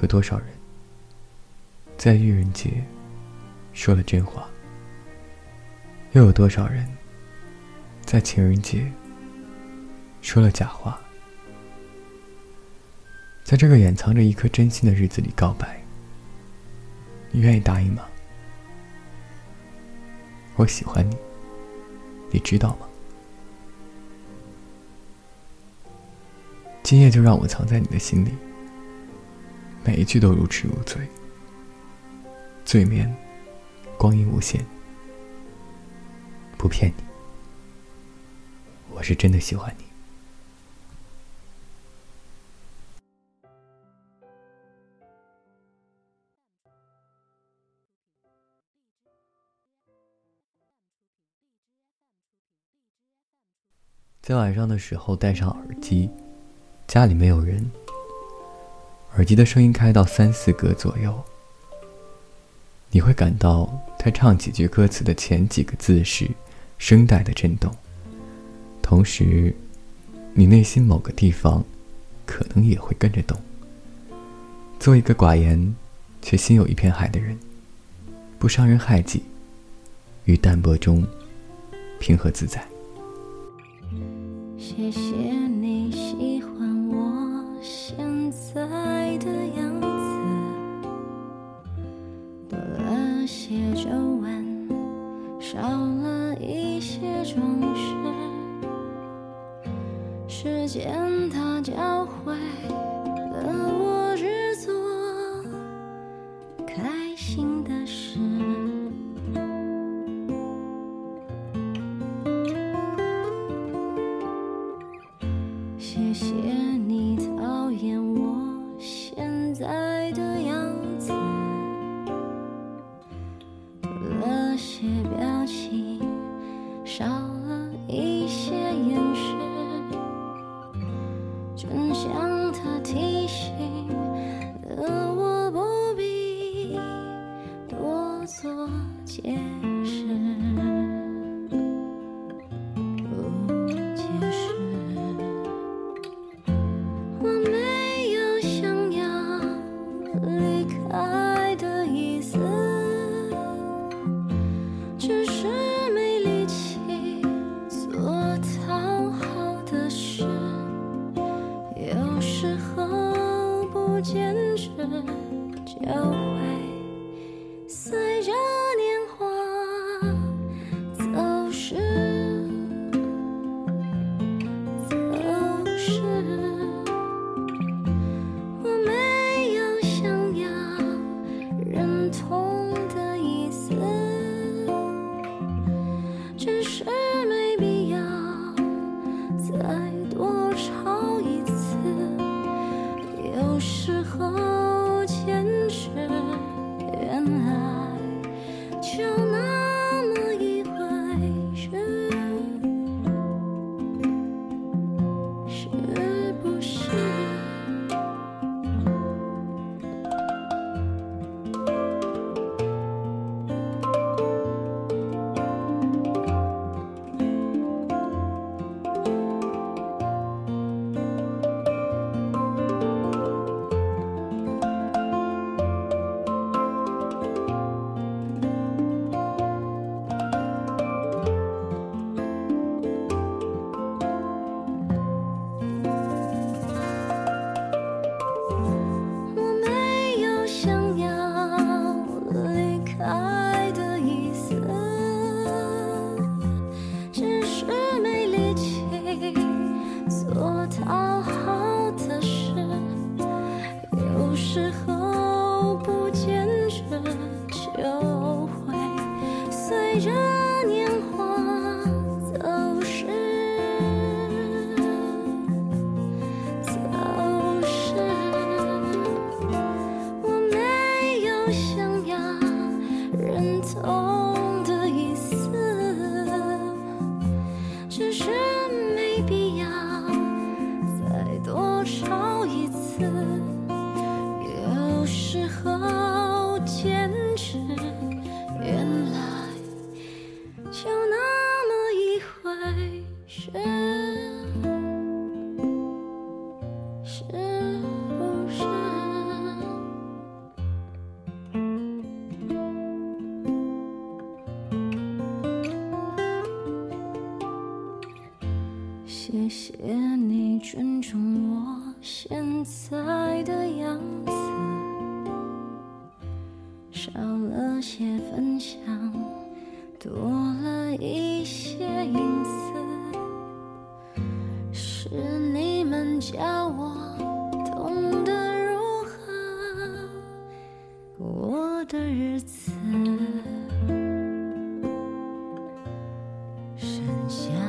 有多少人在愚人节说了真话？又有多少人在情人节说了假话？在这个掩藏着一颗真心的日子里告白，你愿意答应吗？我喜欢你，你知道吗？今夜就让我藏在你的心里，每一句都如痴如醉，醉眠，光阴无限，不骗你，我是真的喜欢你。在晚上的时候戴上耳机，家里没有人，耳机的声音开到三四格左右，你会感到他唱几句歌词的前几个字时，声带的震动，同时，你内心某个地方，可能也会跟着动。做一个寡言，却心有一片海的人，不伤人害己，于淡泊中，平和自在。谢谢你喜了一些装饰。时间它教会了我分享他提醒的我不必多做解是交换就坚持就会随着年华走失。走失，我没有想要认同的意思，只是没必要谢谢你尊重我现在的样子。少了些分享多了一些隐私是你们教我懂得如何过我的日子剩下